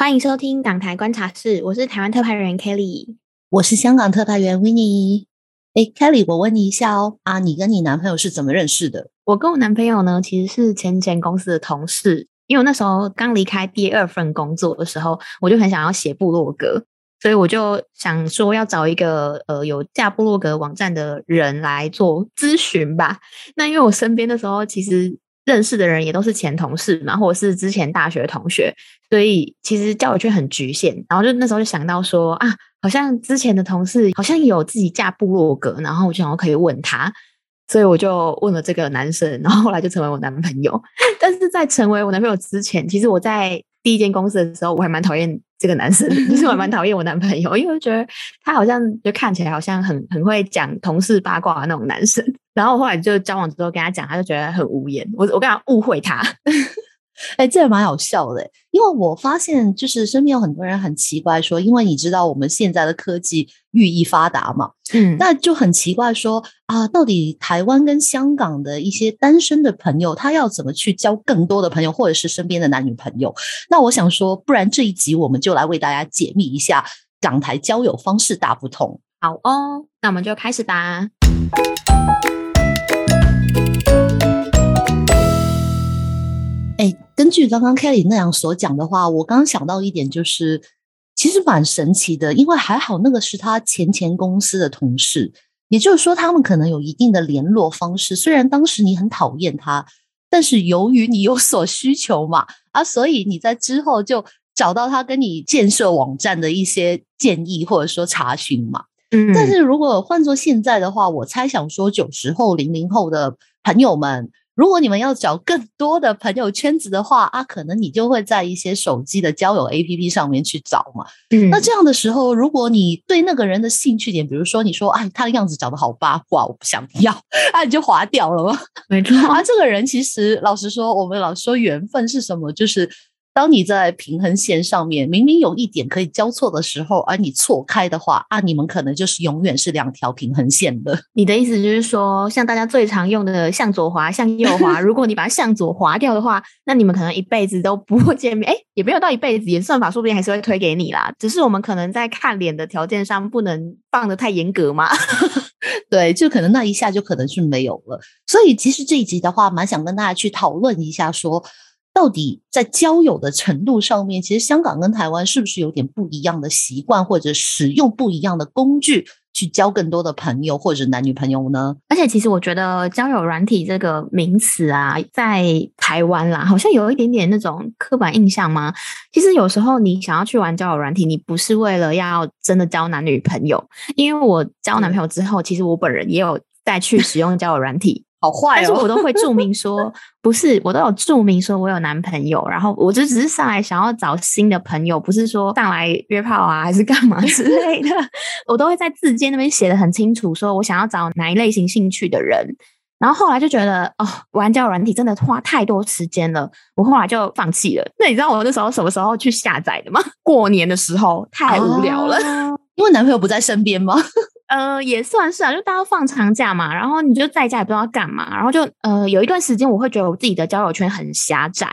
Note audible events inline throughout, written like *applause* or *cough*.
欢迎收听港台观察室，我是台湾特派员 Kelly，我是香港特派员 Winnie。哎，Kelly，我问你一下哦，啊，你跟你男朋友是怎么认识的？我跟我男朋友呢，其实是前前公司的同事，因为我那时候刚离开第二份工作的时候，我就很想要写部落格，所以我就想说要找一个呃有架部落格网站的人来做咨询吧。那因为我身边的时候，其实认识的人也都是前同事嘛，或者是之前大学同学，所以其实交友圈很局限。然后就那时候就想到说啊。好像之前的同事好像有自己架部落格，然后我就想可以问他，所以我就问了这个男生，然后后来就成为我男朋友。*laughs* 但是在成为我男朋友之前，其实我在第一间公司的时候，我还蛮讨厌这个男生，*laughs* 就是我蛮讨厌我男朋友，因为我觉得他好像就看起来好像很很会讲同事八卦那种男生。然后后来就交往之后跟他讲，他就觉得很无言，我我跟他误会他。*laughs* 哎，这也蛮好笑的，因为我发现就是身边有很多人很奇怪，说因为你知道我们现在的科技日益发达嘛，嗯，那就很奇怪说啊，到底台湾跟香港的一些单身的朋友，他要怎么去交更多的朋友，或者是身边的男女朋友？那我想说，不然这一集我们就来为大家解密一下港台交友方式大不同。好哦，那我们就开始吧。根据刚刚 Kelly 那样所讲的话，我刚刚想到一点，就是其实蛮神奇的，因为还好那个是他前前公司的同事，也就是说他们可能有一定的联络方式。虽然当时你很讨厌他，但是由于你有所需求嘛，啊，所以你在之后就找到他跟你建设网站的一些建议或者说查询嘛。嗯，但是如果换做现在的话，我猜想说九十后、零零后的朋友们。如果你们要找更多的朋友圈子的话啊，可能你就会在一些手机的交友 A P P 上面去找嘛。嗯，那这样的时候，如果你对那个人的兴趣点，比如说你说，哎，他的样子长得好八卦，我不想要，*laughs* 啊，你就划掉了吗？没错。啊，这个人其实老实说，我们老说缘分是什么，就是。当你在平衡线上面明明有一点可以交错的时候，而你错开的话啊，你们可能就是永远是两条平衡线的。你的意思就是说，像大家最常用的向左滑、向右滑，*laughs* 如果你把它向左滑掉的话，那你们可能一辈子都不会见面。哎，也没有到一辈子，演算法说不定还是会推给你啦。只是我们可能在看脸的条件上不能放的太严格嘛。*laughs* 对，就可能那一下就可能是没有了。所以其实这一集的话，蛮想跟大家去讨论一下说。到底在交友的程度上面，其实香港跟台湾是不是有点不一样的习惯，或者使用不一样的工具去交更多的朋友或者男女朋友呢？而且，其实我觉得交友软体这个名词啊，在台湾啦，好像有一点点那种刻板印象吗？其实有时候你想要去玩交友软体，你不是为了要真的交男女朋友，因为我交男朋友之后，其实我本人也有再去使用交友软体。好坏，但是我都会注明 *laughs* 说，不是，我都有注明说我有男朋友，然后我就只是上来想要找新的朋友，不是说上来约炮啊，还是干嘛之类的，*laughs* 我都会在字间那边写的很清楚，说我想要找哪一类型兴趣的人。然后后来就觉得，哦，玩交友软体真的花太多时间了，我后来就放弃了。那你知道我那时候什么时候去下载的吗？过年的时候，太无聊了，*laughs* 因为男朋友不在身边吗？*laughs* 呃，也算是啊，就大家放长假嘛，然后你就在家也不知道干嘛，然后就呃有一段时间，我会觉得我自己的交友圈很狭窄，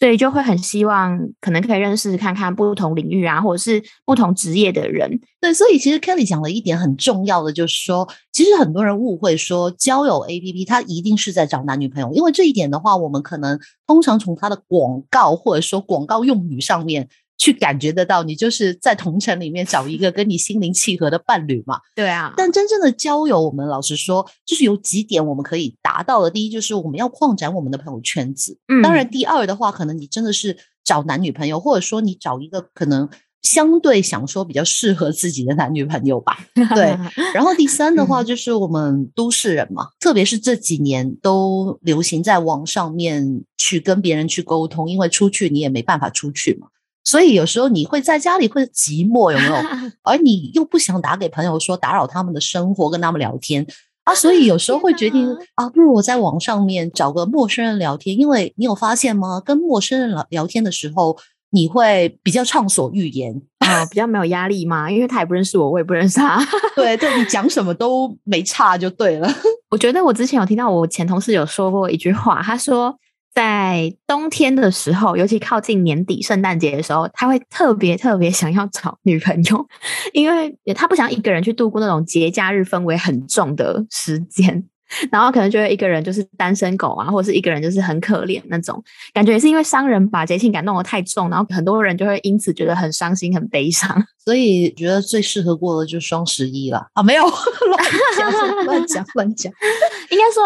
所以就会很希望可能可以认识看看不同领域啊，或者是不同职业的人。对，所以其实 Kelly 讲了一点很重要的，就是说，其实很多人误会说交友 APP 它一定是在找男女朋友，因为这一点的话，我们可能通常从它的广告或者说广告用语上面。去感觉得到，你就是在同城里面找一个跟你心灵契合的伴侣嘛？对啊。但真正的交友，我们老实说，就是有几点我们可以达到的。第一，就是我们要扩展我们的朋友圈子。嗯。当然，第二的话，可能你真的是找男女朋友，或者说你找一个可能相对想说比较适合自己的男女朋友吧。*laughs* 对。然后第三的话，就是我们都市人嘛，特别是这几年都流行在网上面去跟别人去沟通，因为出去你也没办法出去嘛。所以有时候你会在家里会寂寞，有没有？*laughs* 而你又不想打给朋友说打扰他们的生活，跟他们聊天啊，所以有时候会决定啊，不如我在网上面找个陌生人聊天。因为你有发现吗？跟陌生人聊聊天的时候，你会比较畅所欲言啊，比较没有压力嘛，因为他也不认识我，我也不认识他。对对，你讲什么都没差就对了。*laughs* 我觉得我之前有听到我前同事有说过一句话，他说。在冬天的时候，尤其靠近年底圣诞节的时候，他会特别特别想要找女朋友，*laughs* 因为他不想一个人去度过那种节假日氛围很重的时间。*laughs* 然后可能觉得一个人就是单身狗啊，或者是一个人就是很可怜那种感觉，也是因为商人把节庆感弄得太重，然后很多人就会因此觉得很伤心、很悲伤。*laughs* 所以觉得最适合过的就是双十一了啊！没有乱讲乱讲乱讲，*laughs* 应该说，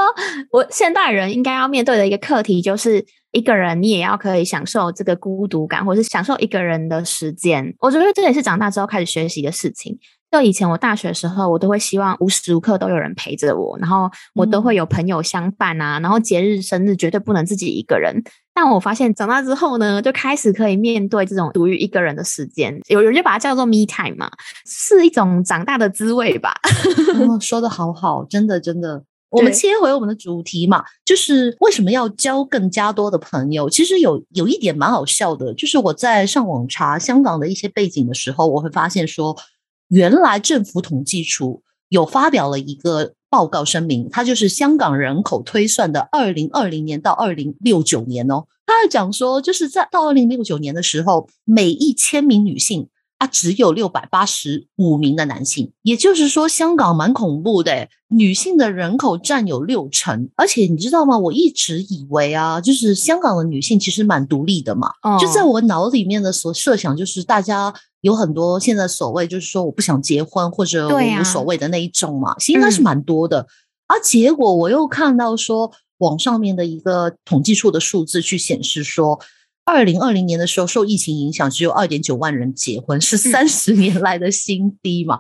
我现代人应该要面对的一个课题就是，一个人你也要可以享受这个孤独感，或是享受一个人的时间。我觉得这也是长大之后开始学习的事情。就以前我大学的时候，我都会希望无时无刻都有人陪着我，然后我都会有朋友相伴啊，然后节日生日绝对不能自己一个人。但我发现长大之后呢，就开始可以面对这种独于一个人的时间，有人就把它叫做 me time 嘛，是一种长大的滋味吧。*laughs* 说的好好，真的真的。我们切回我们的主题嘛，就是为什么要交更加多的朋友？其实有有一点蛮好笑的，就是我在上网查香港的一些背景的时候，我会发现说。原来政府统计处有发表了一个报告声明，它就是香港人口推算的二零二零年到二零六九年哦。它讲说，就是在到二零六九年的时候，每一千名女性。啊，只有六百八十五名的男性，也就是说，香港蛮恐怖的，女性的人口占有六成。而且你知道吗？我一直以为啊，就是香港的女性其实蛮独立的嘛。就在我脑里面的所设想，就是大家有很多现在所谓就是说我不想结婚或者我无所谓的那一种嘛，其实应该是蛮多的。而结果我又看到说，网上面的一个统计处的数字去显示说。二零二零年的时候，受疫情影响，只有二点九万人结婚，是三十年来的新低嘛？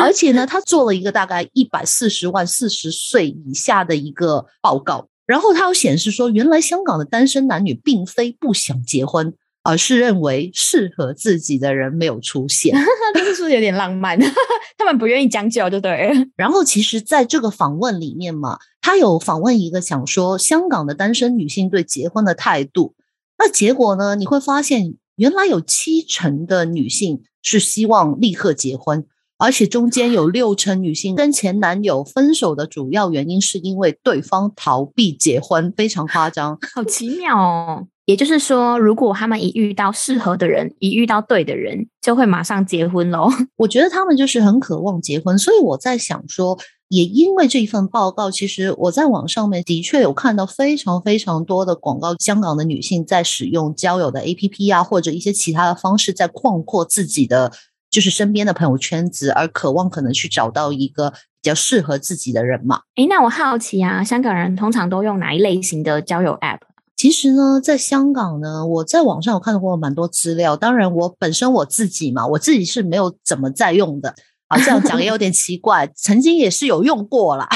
而且呢，*laughs* 他做了一个大概一百四十万四十岁以下的一个报告，然后他又显示说，原来香港的单身男女并非不想结婚，而是认为适合自己的人没有出现，*laughs* 这是不是有点浪漫？*laughs* 他们不愿意将就，就对。然后，其实在这个访问里面嘛，他有访问一个想说香港的单身女性对结婚的态度。那结果呢？你会发现，原来有七成的女性是希望立刻结婚，而且中间有六成女性跟前男友分手的主要原因是因为对方逃避结婚，非常夸张，好奇妙哦。也就是说，如果他们一遇到适合的人，一遇到对的人，就会马上结婚喽。*laughs* 我觉得他们就是很渴望结婚，所以我在想说。也因为这一份报告，其实我在网上面的确有看到非常非常多的广告，香港的女性在使用交友的 APP 啊，或者一些其他的方式，在扩阔自己的就是身边的朋友圈子，而渴望可能去找到一个比较适合自己的人嘛。诶，那我好奇啊，香港人通常都用哪一类型的交友 App？其实呢，在香港呢，我在网上有看到过蛮多资料，当然我本身我自己嘛，我自己是没有怎么在用的。好像讲也有点奇怪，曾经也是有用过啦，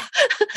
*laughs*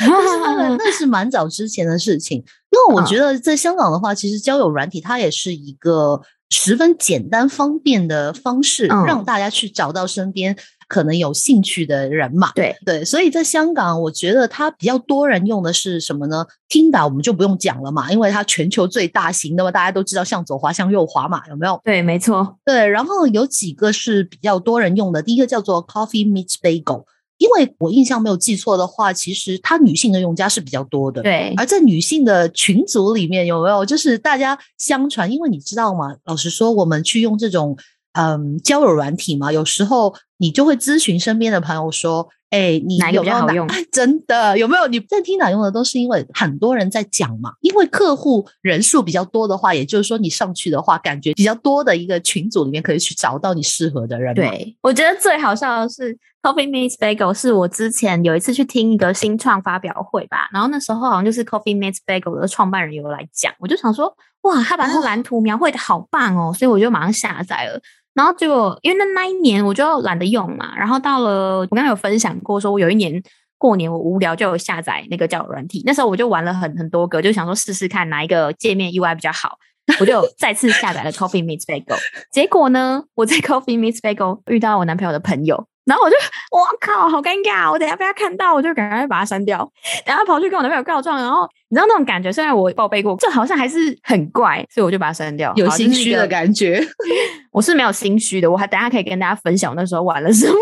那是蛮早之前的事情。因为我觉得在香港的话，其实交友软体它也是一个十分简单方便的方式，让大家去找到身边。可能有兴趣的人嘛？对对，所以在香港，我觉得它比较多人用的是什么呢？听打我们就不用讲了嘛，因为它全球最大型的嘛，大家都知道向左滑向右滑嘛，有没有？对，没错。对，然后有几个是比较多人用的，第一个叫做 Coffee Meets Bagel，因为我印象没有记错的话，其实它女性的用家是比较多的。对，而在女性的群组里面有没有？就是大家相传，因为你知道吗？老实说，我们去用这种。嗯，交友软体嘛，有时候你就会咨询身边的朋友说：“哎，你有没有用？真的有没有？你在听哪用的都是因为很多人在讲嘛。因为客户人数比较多的话，也就是说你上去的话，感觉比较多的一个群组里面可以去找到你适合的人。对，我觉得最好笑的是 Coffee Meets Bagel，是我之前有一次去听一个新创发表会吧，然后那时候好像就是 Coffee Meets Bagel 的创办人有来讲，我就想说，哇，他把那个蓝图描绘的好棒哦，所以我就马上下载了。然后就因为那那一年我就懒得用嘛，然后到了我刚刚有分享过，说我有一年过年我无聊就下载那个交友软体，那时候我就玩了很很多个，就想说试试看哪一个界面 UI 比较好，我就 *laughs* 再次下载了 Coffee Meets Bagel。结果呢，我在 Coffee Meets Bagel 遇到我男朋友的朋友。然后我就，我靠，好尴尬！我等下被他看到，我就赶快把他删掉。等下跑去跟我男朋友告状，然后你知道那种感觉，虽然我报备过，这好像还是很怪，所以我就把他删掉。有心虚的感觉，*laughs* 我是没有心虚的。我还等下可以跟大家分享那时候玩了什么，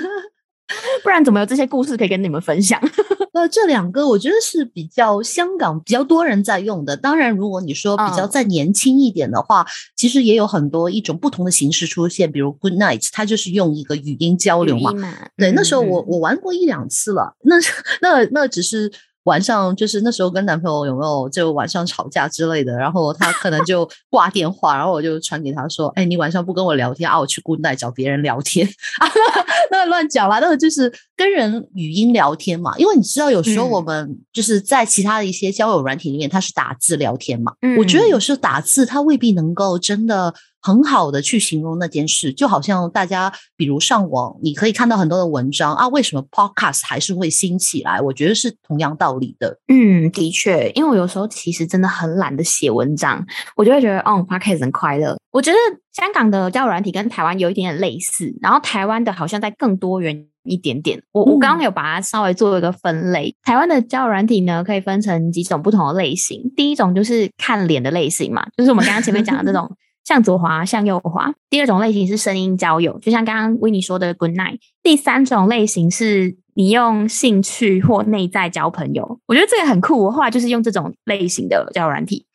*laughs* 不然怎么有这些故事可以跟你们分享？呃，这两个我觉得是比较香港比较多人在用的。当然，如果你说比较再年轻一点的话，其实也有很多一种不同的形式出现，比如 Good Night，它就是用一个语音交流嘛。对，那时候我我玩过一两次了，那那那只是。晚上就是那时候跟男朋友有没有就晚上吵架之类的，然后他可能就 *laughs* 挂电话，然后我就传给他说：“哎，你晚上不跟我聊天啊？我去古代找别人聊天啊？那乱讲啦，那个就是跟人语音聊天嘛。因为你知道，有时候我们就是在其他的一些交友软体里面，它是打字聊天嘛。我觉得有时候打字它未必能够真的。很好的去形容那件事，就好像大家比如上网，你可以看到很多的文章啊，为什么 Podcast 还是会兴起来？我觉得是同样道理的。嗯，的确，因为我有时候其实真的很懒得写文章，我就会觉得，哦，Podcast 很快乐。我觉得香港的交友软体跟台湾有一点点类似，然后台湾的好像在更多元一点点。我我刚刚有把它稍微做一个分类，台湾的交友软体呢，可以分成几种不同的类型。第一种就是看脸的类型嘛，就是我们刚刚前面讲的这种。向左滑，向右滑。第二种类型是声音交友，就像刚刚维尼说的 Good Night。第三种类型是你用兴趣或内在交朋友，我觉得这个很酷。我后来就是用这种类型的交友软体，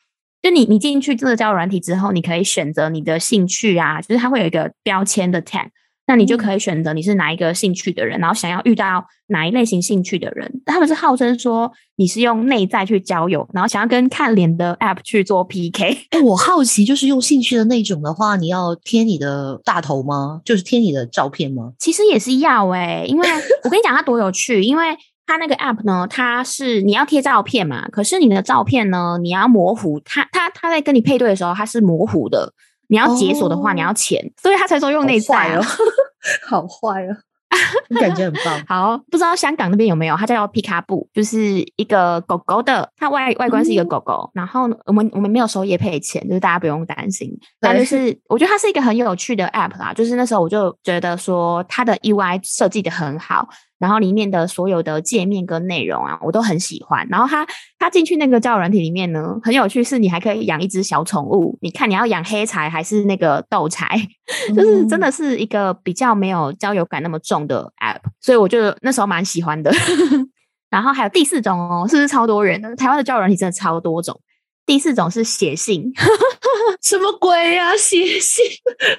就你你进去这个交友软体之后，你可以选择你的兴趣啊，就是它会有一个标签的 tag。那你就可以选择你是哪一个兴趣的人，然后想要遇到哪一类型兴趣的人。他们是号称说你是用内在去交友，然后想要跟看脸的 App 去做 PK。哎，我好奇，就是用兴趣的那种的话，你要贴你的大头吗？就是贴你的照片吗？其实也是要哎，因为 *laughs* 我跟你讲它多有趣，因为它那个 App 呢，它是你要贴照片嘛，可是你的照片呢，你要模糊，它它它在跟你配对的时候，它是模糊的。你要解锁的话，你要钱，所以他才说用内在哦，*laughs* 好坏哦，*laughs* 感觉很棒。好，不知道香港那边有没有？它叫皮卡布，就是一个狗狗的，它外外观是一个狗狗。然后我们我们没有收叶配钱，就是大家不用担心。但就是我觉得它是一个很有趣的 app 啦，就是那时候我就觉得说它的 UI 设计的很好。然后里面的所有的界面跟内容啊，我都很喜欢。然后他他进去那个交友软体里面呢，很有趣，是你还可以养一只小宠物。你看你要养黑柴还是那个斗柴，*laughs* 就是真的是一个比较没有交友感那么重的 app，所以我就那时候蛮喜欢的。*laughs* 然后还有第四种哦，是不是超多人的？台湾的交友软体真的超多种。第四种是写信，*laughs* 什么鬼呀？*laughs* 写信，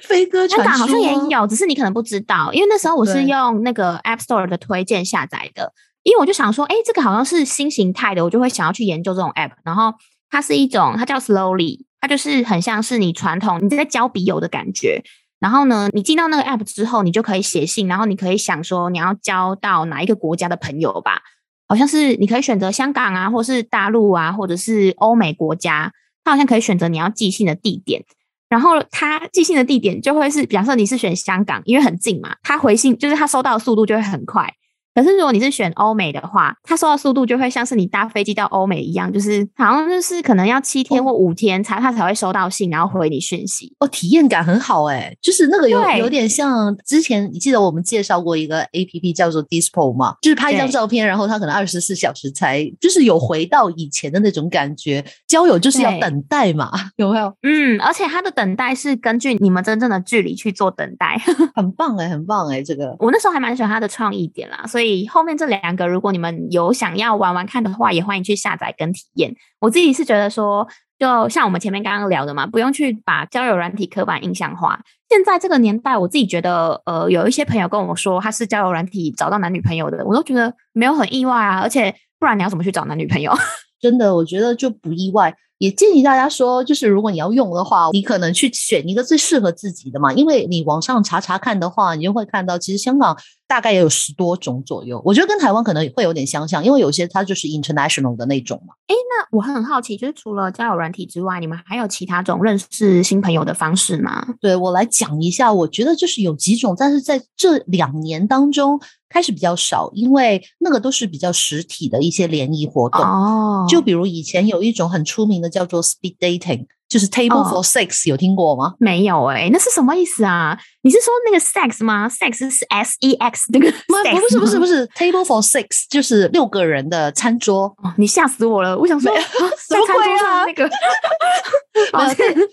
飞鸽传书好像也有，只是你可能不知道，因为那时候我是用那个 App Store 的推荐下载的，因为我就想说，哎，这个好像是新形态的，我就会想要去研究这种 App。然后它是一种，它叫 Slowly，它就是很像是你传统你在交笔友的感觉。然后呢，你进到那个 App 之后，你就可以写信，然后你可以想说你要交到哪一个国家的朋友吧。好像是你可以选择香港啊，或是大陆啊，或者是欧美国家，它好像可以选择你要寄信的地点，然后它寄信的地点就会是，比方说你是选香港，因为很近嘛，它回信就是它收到的速度就会很快。可是如果你是选欧美的话，它收到速度就会像是你搭飞机到欧美一样，就是好像就是可能要七天或五天才它才会收到信，然后回你讯息。哦，体验感很好哎，就是那个有有点像之前你记得我们介绍过一个 A P P 叫做 Dispo 嘛，就是拍一张照片，然后它可能二十四小时才就是有回到以前的那种感觉。交友就是要等待嘛，*laughs* 有没有？嗯，而且它的等待是根据你们真正的距离去做等待，*laughs* 很棒哎，很棒哎，这个我那时候还蛮喜欢它的创意点啦，所以。以后面这两个，如果你们有想要玩玩看的话，也欢迎去下载跟体验。我自己是觉得说，就像我们前面刚刚聊的嘛，不用去把交友软体刻板印象化。现在这个年代，我自己觉得，呃，有一些朋友跟我说他是交友软体找到男女朋友的，我都觉得没有很意外啊。而且，不然你要怎么去找男女朋友？*laughs* 真的，我觉得就不意外。也建议大家说，就是如果你要用的话，你可能去选一个最适合自己的嘛。因为你网上查查看的话，你就会看到，其实香港大概也有十多种左右。我觉得跟台湾可能会有点相像，因为有些它就是 international 的那种嘛。哎，那我很好奇，就是除了交友软体之外，你们还有其他种认识新朋友的方式吗？对我来讲一下，我觉得就是有几种，但是在这两年当中。开始比较少，因为那个都是比较实体的一些联谊活动。哦，就比如以前有一种很出名的叫做 speed dating，就是 table for six，有听过吗？没有哎，那是什么意思啊？你是说那个 sex 吗？sex 是 s e x 那个？*laughs* 不是不是不是 table for six，就是六个人的餐桌。你吓死我了！我想说 *laughs* 什么鬼啊？那个，*laughs* 就是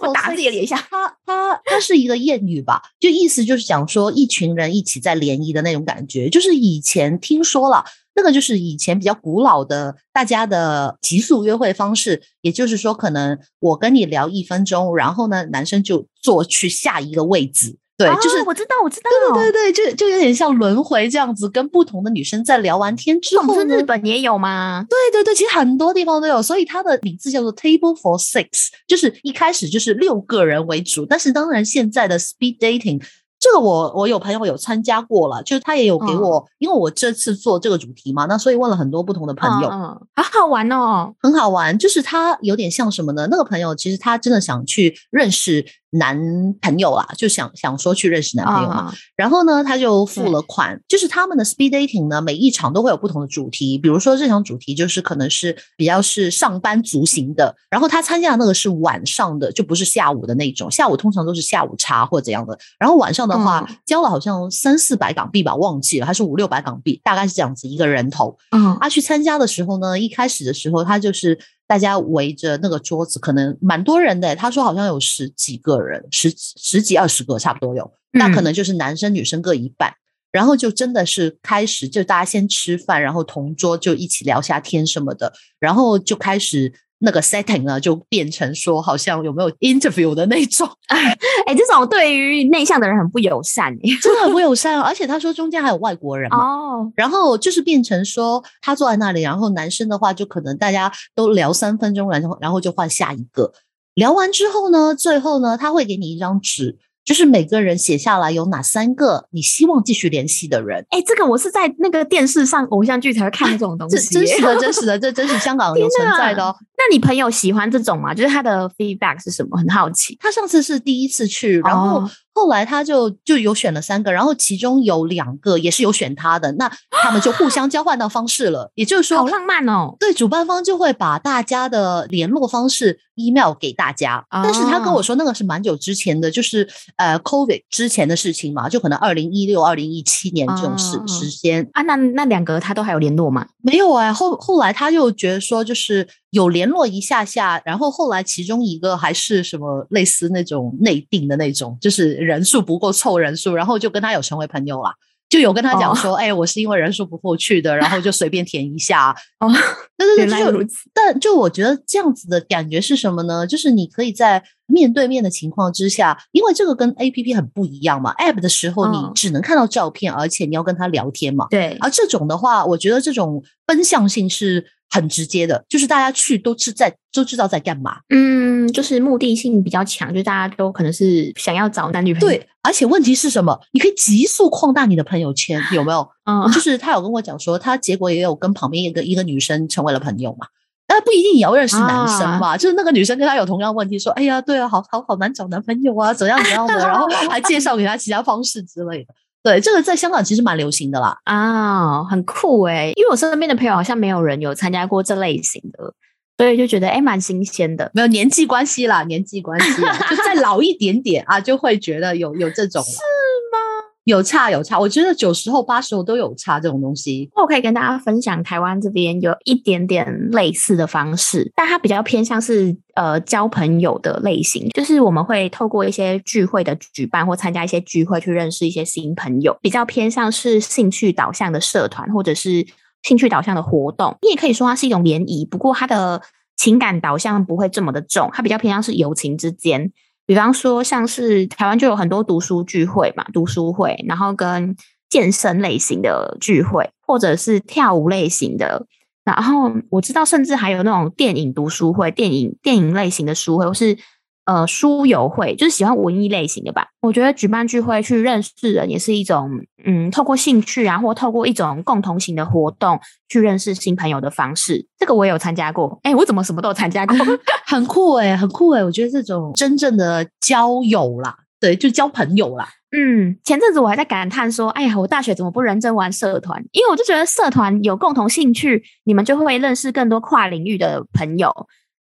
我打自己脸一下。它它它是一个谚语吧？就意思就是讲说一群人一起在联谊的那种。感觉就是以前听说了，那个就是以前比较古老的大家的急速约会方式，也就是说，可能我跟你聊一分钟，然后呢，男生就坐去下一个位置。对，就是我知道，我知道，对对对，就就有点像轮回这样子，跟不同的女生在聊完天之后，日本也有吗？对对对，其实很多地方都有，所以它的名字叫做 Table for Six，就是一开始就是六个人为主，但是当然现在的 Speed Dating。这个我我有朋友有参加过了，就是他也有给我，因为我这次做这个主题嘛，那所以问了很多不同的朋友，好好玩哦，很好玩。就是他有点像什么呢？那个朋友其实他真的想去认识男朋友啦，就想想说去认识男朋友嘛。然后呢，他就付了款。就是他们的 speed dating 呢，每一场都会有不同的主题，比如说这场主题就是可能是比较是上班族型的，然后他参加的那个是晚上的，就不是下午的那种。下午通常都是下午茶或怎样的，然后晚上。的话交了好像三四百港币吧，忘记了还是五六百港币，大概是这样子一个人头。嗯，他去参加的时候呢，一开始的时候他就是大家围着那个桌子，可能蛮多人的。他说好像有十几个人，十十几二十个差不多有。那可能就是男生女生各一半，然后就真的是开始就大家先吃饭，然后同桌就一起聊下天什么的，然后就开始。那个 setting 呢，就变成说好像有没有 interview 的那种，*laughs* 哎，这种对于内向的人很不友善，真的很不友善。而且他说中间还有外国人嘛，哦，然后就是变成说他坐在那里，然后男生的话就可能大家都聊三分钟，然后然后就换下一个，聊完之后呢，最后呢他会给你一张纸。就是每个人写下来有哪三个你希望继续联系的人？哎，这个我是在那个电视上偶像剧才会看这种东 *laughs* 西，真实的、真实的，这真是香港有 *laughs* 存在的哦。那你朋友喜欢这种吗？就是他的 feedback 是什么？很好奇。他上次是第一次去，然后。后来他就就有选了三个，然后其中有两个也是有选他的，那他们就互相交换到方式了。也就是说，好浪漫哦。对，主办方就会把大家的联络方式 email 给大家。但是他跟我说那个是蛮久之前的，就是呃 COVID 之前的事情嘛，就可能二零一六、二零一七年这种时时间啊。那那两个他都还有联络吗？没有哎。后后来他又觉得说，就是有联络一下下，然后后来其中一个还是什么类似那种内定的那种，就是。人数不够凑人数，然后就跟他有成为朋友了，就有跟他讲说，哎，我是因为人数不够去的，然后就随便填一下。*laughs* 哦，*laughs* 原来如此。但就我觉得这样子的感觉是什么呢？就是你可以在面对面的情况之下，因为这个跟 A P P 很不一样嘛。App 的时候你只能看到照片，而且你要跟他聊天嘛。对。而这种的话，我觉得这种奔向性是。很直接的，就是大家去都是在都知道在干嘛，嗯，就是目的性比较强，就大家都可能是想要找男女朋友。对，而且问题是什么？你可以急速扩大你的朋友圈，有没有？嗯，就是他有跟我讲说，他结果也有跟旁边一个一个女生成为了朋友嘛。那不一定也要认识男生嘛，就是那个女生跟他有同样问题，说，哎呀，对啊，好好好难找男朋友啊，怎样怎样的，然后还介绍给他其他方式之类的。对，这个在香港其实蛮流行的啦，啊，很酷哎，因为我身边的朋友好像没有人有参加过这类型的，所以就觉得哎，蛮新鲜的。没有年纪关系啦，年纪关系，就再老一点点啊，就会觉得有有这种。*laughs* 有差有差，我觉得九十后八十后都有差这种东西。我可以跟大家分享，台湾这边有一点点类似的方式，但它比较偏向是呃交朋友的类型，就是我们会透过一些聚会的举办或参加一些聚会去认识一些新朋友，比较偏向是兴趣导向的社团或者是兴趣导向的活动。你也可以说它是一种联谊，不过它的情感导向不会这么的重，它比较偏向是友情之间。比方说，像是台湾就有很多读书聚会嘛，读书会，然后跟健身类型的聚会，或者是跳舞类型的，然后我知道，甚至还有那种电影读书会，电影电影类型的书会，或是。呃，书友会就是喜欢文艺类型的吧？我觉得举办聚会去认识人也是一种，嗯，透过兴趣啊，或透过一种共同型的活动去认识新朋友的方式。这个我也有参加过。哎，我怎么什么都有参加过？*laughs* 很酷哎，很酷哎！我觉得这种真正的交友啦，对，就交朋友啦。嗯，前阵子我还在感叹说，哎呀，我大学怎么不认真玩社团？因为我就觉得社团有共同兴趣，你们就会认识更多跨领域的朋友。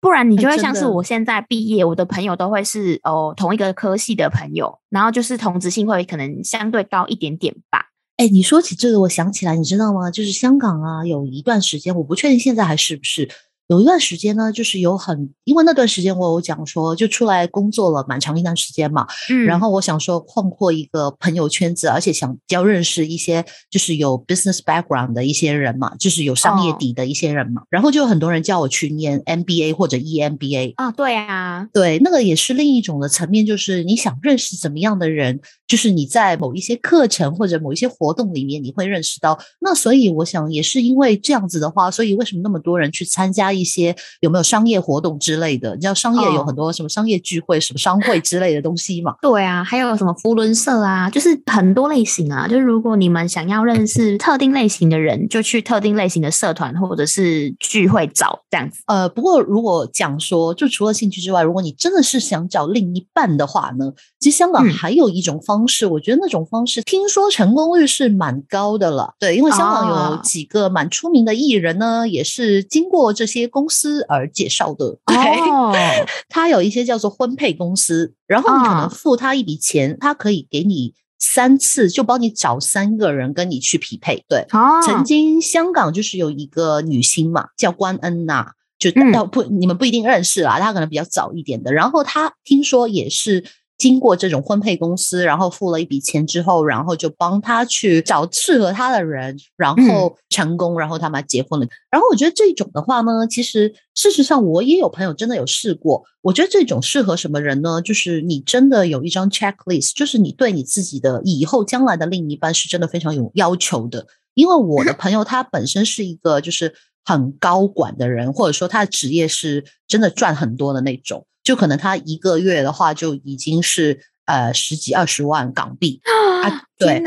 不然你就会像是我现在毕业，我的朋友都会是哦同一个科系的朋友，然后就是同质性会可能相对高一点点吧。哎，你说起这个，我想起来，你知道吗？就是香港啊，有一段时间，我不确定现在还是不是，有一段时间呢，就是有很，因为那段时间我有讲说，就出来工作了蛮长一段时间嘛，嗯。然后我想说扩阔一个朋友圈子，而且想要认识一些就是有 business background 的一些人嘛，就是有商业哦。底的一些人嘛，然后就有很多人叫我去念 MBA 或者 E EMBA，啊，对啊，对，那个也是另一种的层面，就是你想认识怎么样的人，就是你在某一些课程或者某一些活动里面，你会认识到。那所以我想也是因为这样子的话，所以为什么那么多人去参加一些有没有商业活动之类的？你知道商业有哦很多什么商业聚会、什么商会之类的东西嘛？对啊，还有什么福伦社啊，就是很多类型啊。就是如果你们想要认识特定类型的人，就去特定类型的社团或者是聚会找这样子。呃，不过如果讲说，就除了兴趣之外，如果你真的是想找另一半的话呢，其实香港嗯还有一种方式，我觉得那种方式听说成功率是蛮高的了。对，因为香港有哦几个蛮出名的艺人呢，也是经过这些公司而介绍的。对，哦，*laughs* 他有一些叫做婚配公司，然后你可能哦付他一笔钱，他可以给你三次，就帮你找三个人跟你去匹配。对，哦，曾经香港就是有一个女星嘛，叫关恩娜，就嗯要不、你们不一定认识啦，她可能比较早一点的。然后她听说也是经过这种婚配公司，然后付了一笔钱之后，然后就帮他去找适合他的人，然嗯后成功，然后他们结婚了。然后我觉得这种的话呢，其实事实上我也有朋友真的有试过。我觉得这种适合什么人呢？就是你真的有一张 checklist，就是你对你自己的以后将来的另一半是真的非常有要求的。因为我的朋友他本身是一个就是很高管的人，或者说他的职业是真的赚很多的那种，就可能他一个月的话就已经是呃十几二十万港币。啊，对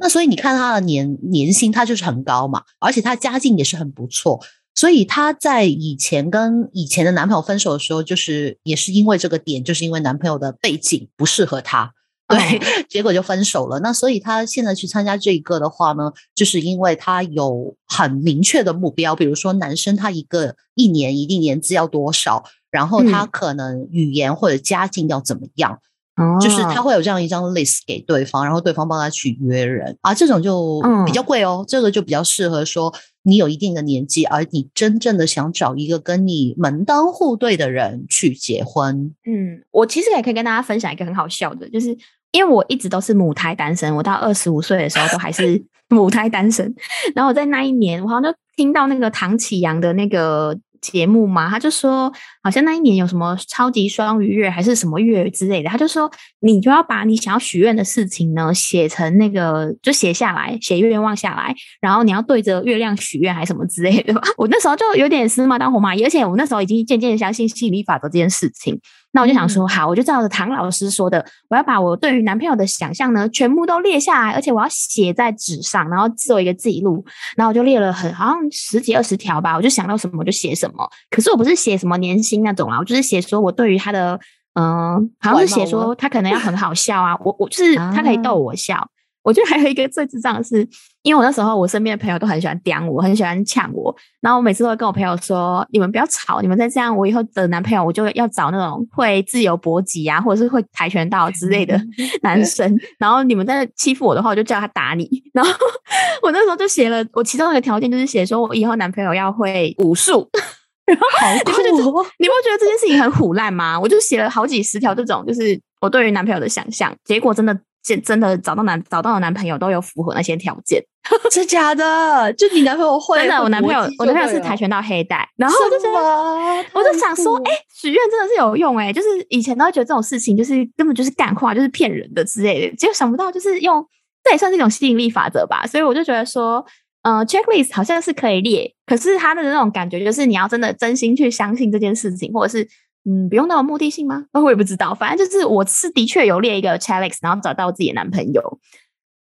那所以你看他的年年薪，他就是很高嘛，而且他家境也是很不错。所以他在以前跟以前的男朋友分手的时候，就是也是因为这个点，就是因为男朋友的背景不适合他，对，*laughs* 结果就分手了。那所以他现在去参加这一个的话呢，就是因为他有很明确的目标，比如说男生他一个一年一定年资要多少，然后他嗯可能语言或者家境要怎么样。哦就是他会有这样一张 list 给对方，然后对方帮他去约人啊，这种就嗯比较贵哦。这个就比较适合说你有一定的年纪，而你真正的想找一个跟你门当户对的人去结婚。嗯，我其实也可以跟大家分享一个很好笑的，就是因为我一直都是母胎单身，我到二十五岁的时候都还是 *laughs* 母胎单身。然后我在那一年，我好像就听到那个唐启阳的那个节目嘛，他就说好像那一年有什么超级双鱼月还是什么月之类的，他就说你就要把你想要许愿的事情呢写成那个就写下来，写愿望下来，然后你要对着月亮许愿还什么之类的。我那时候就有点死马当活马医，而且我那时候已经渐渐相信吸引力法则这件事情。那我就想说，好，我就照着唐老师说的，我要把我对于男朋友的想象呢，全部都列下来，而且我要写在纸上，然后做一个记录。然后我就列了很好像十几二十条吧，我就想到什么我就写什么。可是我不是写什么年薪那种啦，我就是写说我对于他的，嗯、好像是写说他可能要很好笑啊，我我就是他可以逗我笑。我觉得还有一个最智障的是，因为我那时候我身边的朋友都很喜欢刁我，很喜欢呛我，然后我每次都会跟我朋友说：“你们不要吵，你们再这样，我以后的男朋友我就要找那种会自由搏击啊，或者是会跆拳道之类的 *laughs* 男生。然后你们在欺负我的话，我就叫他打你。然后 *laughs* 我那时候就写了，我其中一个条件就是写说我以后男朋友要会武术。*laughs* 好你不觉得！你不觉得这件事情很虎烂吗？我就写了好几十条这种，就是我对于男朋友的想象，结果真的真真的找到男找到的男朋友都有符合那些条件。*laughs* 真假的？就你男朋友会？真的，我男朋友我男朋友是跆拳道黑带，然后我就觉得。我就想说，哎、许愿真的是有用哎、就是以前都会觉得这种事情就是根本就是干话，就是骗人的之类的，结果想不到就是用这也算是一种吸引力法则吧。所以我就觉得说，呃，checklist 好像是可以列，可是他的那种感觉就是你要真的真心去相信这件事情，或者是嗯，不用那么目的性吗？*laughs* 我也不知道，反正就是我是的确有列一个 checklist，然后找到自己的男朋友。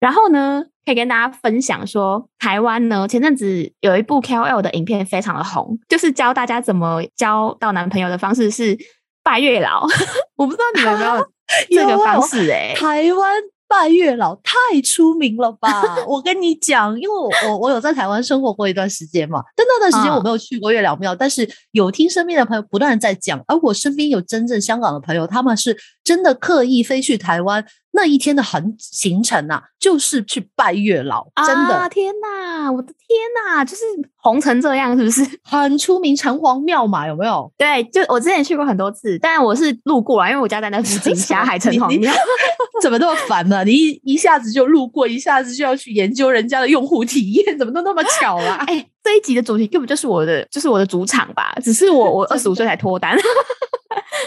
然后呢，可以跟大家分享说，台湾呢前阵子有一部 KOL 的影片非常的红，就是教大家怎么交到男朋友的方式是拜月老。*laughs* 我不知道你们有没有这个方式哎、台湾拜月老太出名了吧？*laughs* 我跟你讲，因为我我我有在台湾生活过一段时间嘛，但那段时间嗯我没有去过月老庙，但是有听身边的朋友不断的在讲，而我身边有真正香港的朋友，他们是真的刻意飞去台湾那一天的行行程啊，就是去拜月老，真的，天哪，我的天哪，就是红成这样，是不是 *laughs* 很出名城隍庙嘛？有没有？对，就我之前去过很多次，但我是路过啊，因为我家在那附近，*laughs* 霞海城隍庙，*laughs* 怎么那么烦呢？你一一下子就路过，一下子就要去研究人家的用户体验，怎么都那么巧啊？哎，这一集的主题根本就是我的，就是我的主场吧？只是我我二十五岁才脱单。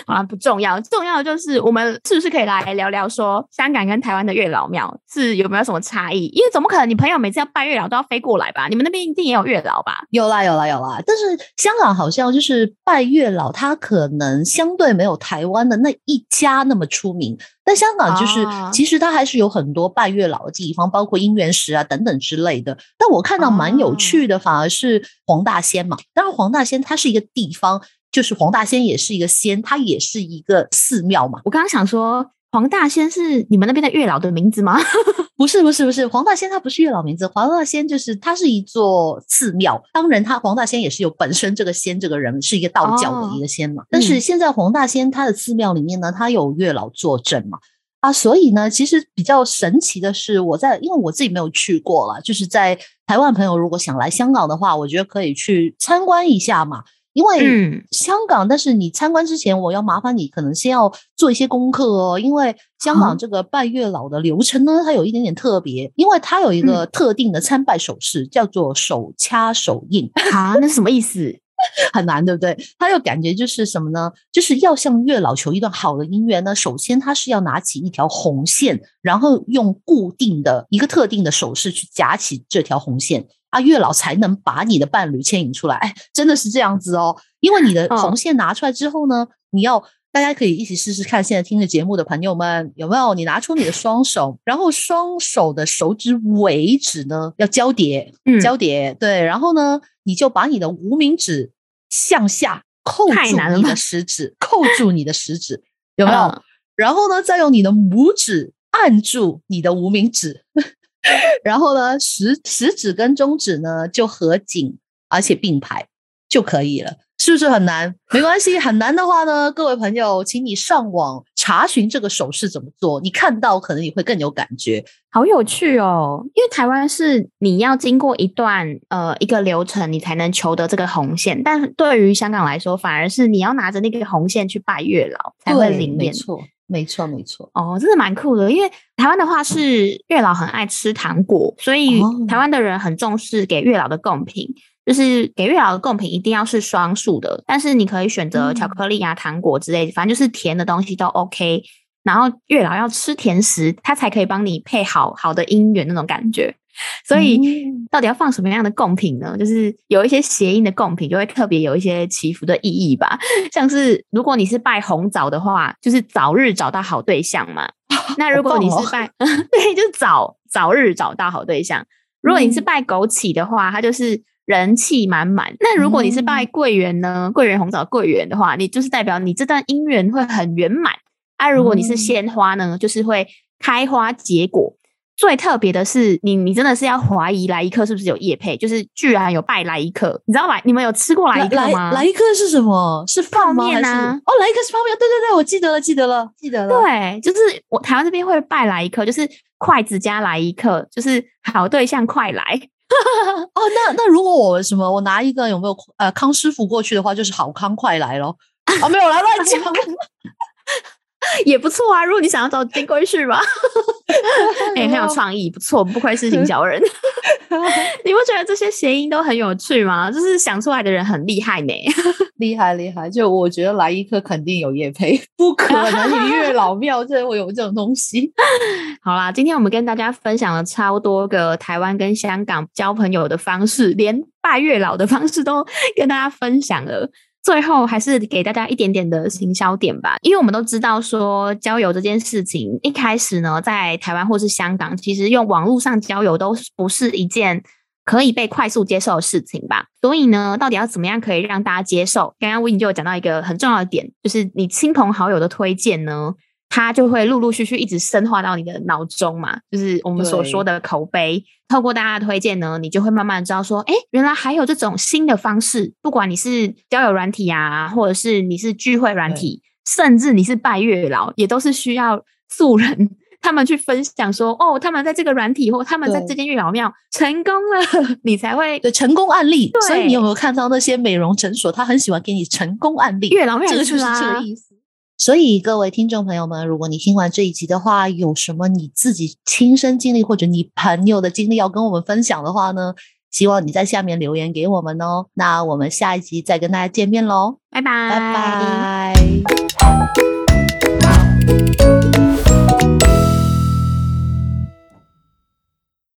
好像不重要，重要的就是我们是不是可以来聊聊说香港跟台湾的月老庙是有没有什么差异？因为怎么可能你朋友每次要拜月老都要飞过来吧？你们那边一定也有月老吧？有啦有啦有啦，但是香港好像就是拜月老，它可能相对没有台湾的那一家那么出名。但香港就是其实它还是有很多拜月老的地方，包括姻缘石啊等等之类的。但我看到蛮有趣的，反而是黄大仙嘛。当然黄大仙它是一个地方。就是黄大仙也是一个仙，它也是一个寺庙嘛。我刚刚想说，黄大仙是你们那边的月老的名字吗？*laughs* 不是，不是，不是。黄大仙它不是月老名字，黄大仙就是它是一座寺庙。当然，它黄大仙也是有本身这个仙这个人是一个道教的一个仙嘛。但是现在黄大仙他的寺庙里面呢，他有月老坐镇嘛。啊，所以呢，其实比较神奇的是，我在因为我自己没有去过了，就是在台湾朋友如果想来香港的话，我觉得可以去参观一下嘛。因为香港，但是你参观之前，我要麻烦你，可能先要做一些功课哦。因为香港这个拜月老的流程呢，它有一点点特别，因为它有一个特定的参拜手势，叫做手掐手印。啊，那是什么意思？*laughs* 很难，对不对？它又感觉就是什么呢？就是要向月老求一段好的姻缘呢。首先，他是要拿起一条红线，然后用固定的一个特定的手势去夹起这条红线。啊，月老才能把你的伴侣牵引出来，哎，真的是这样子哦。因为你的红线拿出来之后呢，你要大家可以一起试试看。现在听着节目的朋友们，有没有你拿出你的双手，然后双手的手指尾指呢要交叠，交叠，对，然后呢，你就把你的无名指向下扣住你的食指，扣住你的食指，有没有？然后呢，再用你的拇指按住你的无名指。然后呢，食食指跟中指呢就合紧，而且并排就可以了，是不是很难？没关系，很难的话呢，各位朋友，请你上网查询这个手势怎么做，你看到可能你会更有感觉。好有趣哦，因为台湾是你要经过一段呃一个流程，你才能求得这个红线，但对于香港来说，反而是你要拿着那个红线去拜月老才会灵验。没错，没错没错哦，真的蛮酷的。因为台湾的话是月老很爱吃糖果，所以台湾的人很重视给月老的贡品，就是给月老的贡品一定要是双数的。但是你可以选择巧克力啊、糖果之类，反正就是甜的东西都 OK。然后月老要吃甜食，他才可以帮你配好好的姻缘那种感觉。所以，到底要放什么样的贡品呢？就是有一些谐音的贡品，就会特别有一些祈福的意义吧。像是如果你是拜红枣的话，就是早日找到好对象嘛。*laughs* 那如果你是拜，*laughs* 对，就是早早日找到好对象。如果你是拜枸杞的话，它就是人气满满。那如果你是拜桂圆呢？桂圆红枣桂圆的话，你就是代表你这段姻缘会很圆满。啊，如果你是鲜花呢，就是会开花结果。最特别的是，你你真的是要怀疑来一克是不是有叶配？就是居然有拜来一克，你知道吗你们有吃过来一克吗？来一克是什么？是泡面啊？哦，来一克是泡面，对对对，我记得了，记得了，记得了。对，就是我台湾这边会拜来一克，就是筷子加来一克，就是好对象快来。*laughs* 哦，那那如果我什么，我拿一个有没有呃康师傅过去的话，就是好康快来咯。啊，没有来乱讲。*laughs* *laughs* 也不错啊，如果你想要找金龟婿吧，*laughs* 哎，很有创意，不错，不愧是行小人。*laughs* 你不觉得这些谐音都很有趣吗？就是想出来的人很厉害呢，厉害厉害。就我觉得来一颗肯定有叶配，不可能月老庙这会有这种东西。好啦，今天我们跟大家分享了超多个台湾跟香港交朋友的方式，连拜月老的方式都跟大家分享了。最后还是给大家一点点的行销点吧，因为我们都知道说交友这件事情，一开始呢，在台湾或是香港，其实用网络上交友都不是一件可以被快速接受的事情吧。所以呢，到底要怎么样可以让大家接受？刚刚吴颖就有讲到一个很重要的点，就是你亲朋好友的推荐呢。它就会陆陆续续一直深化到你的脑中嘛，就是我们所说的口碑。透过大家的推荐呢，你就会慢慢知道说，哎，原来还有这种新的方式。不管你是交友软体啊，或者是你是聚会软体，甚至你是拜月老，也都是需要素人 *laughs* 他们去分享说，哦，他们在这个软体或他们在这间月老庙成功了，*laughs* 你才会对成功案例。对所以你有没有看到那些美容诊所，他很喜欢给你成功案例？月老庙这个就是这个意思。所以各位听众朋友们，如果你听完这一集的话，有什么你自己亲身经历或者你朋友的经历要跟我们分享的话呢？希望你在下面留言给我们哦。那我们下一集再跟大家见面喽，拜拜拜拜。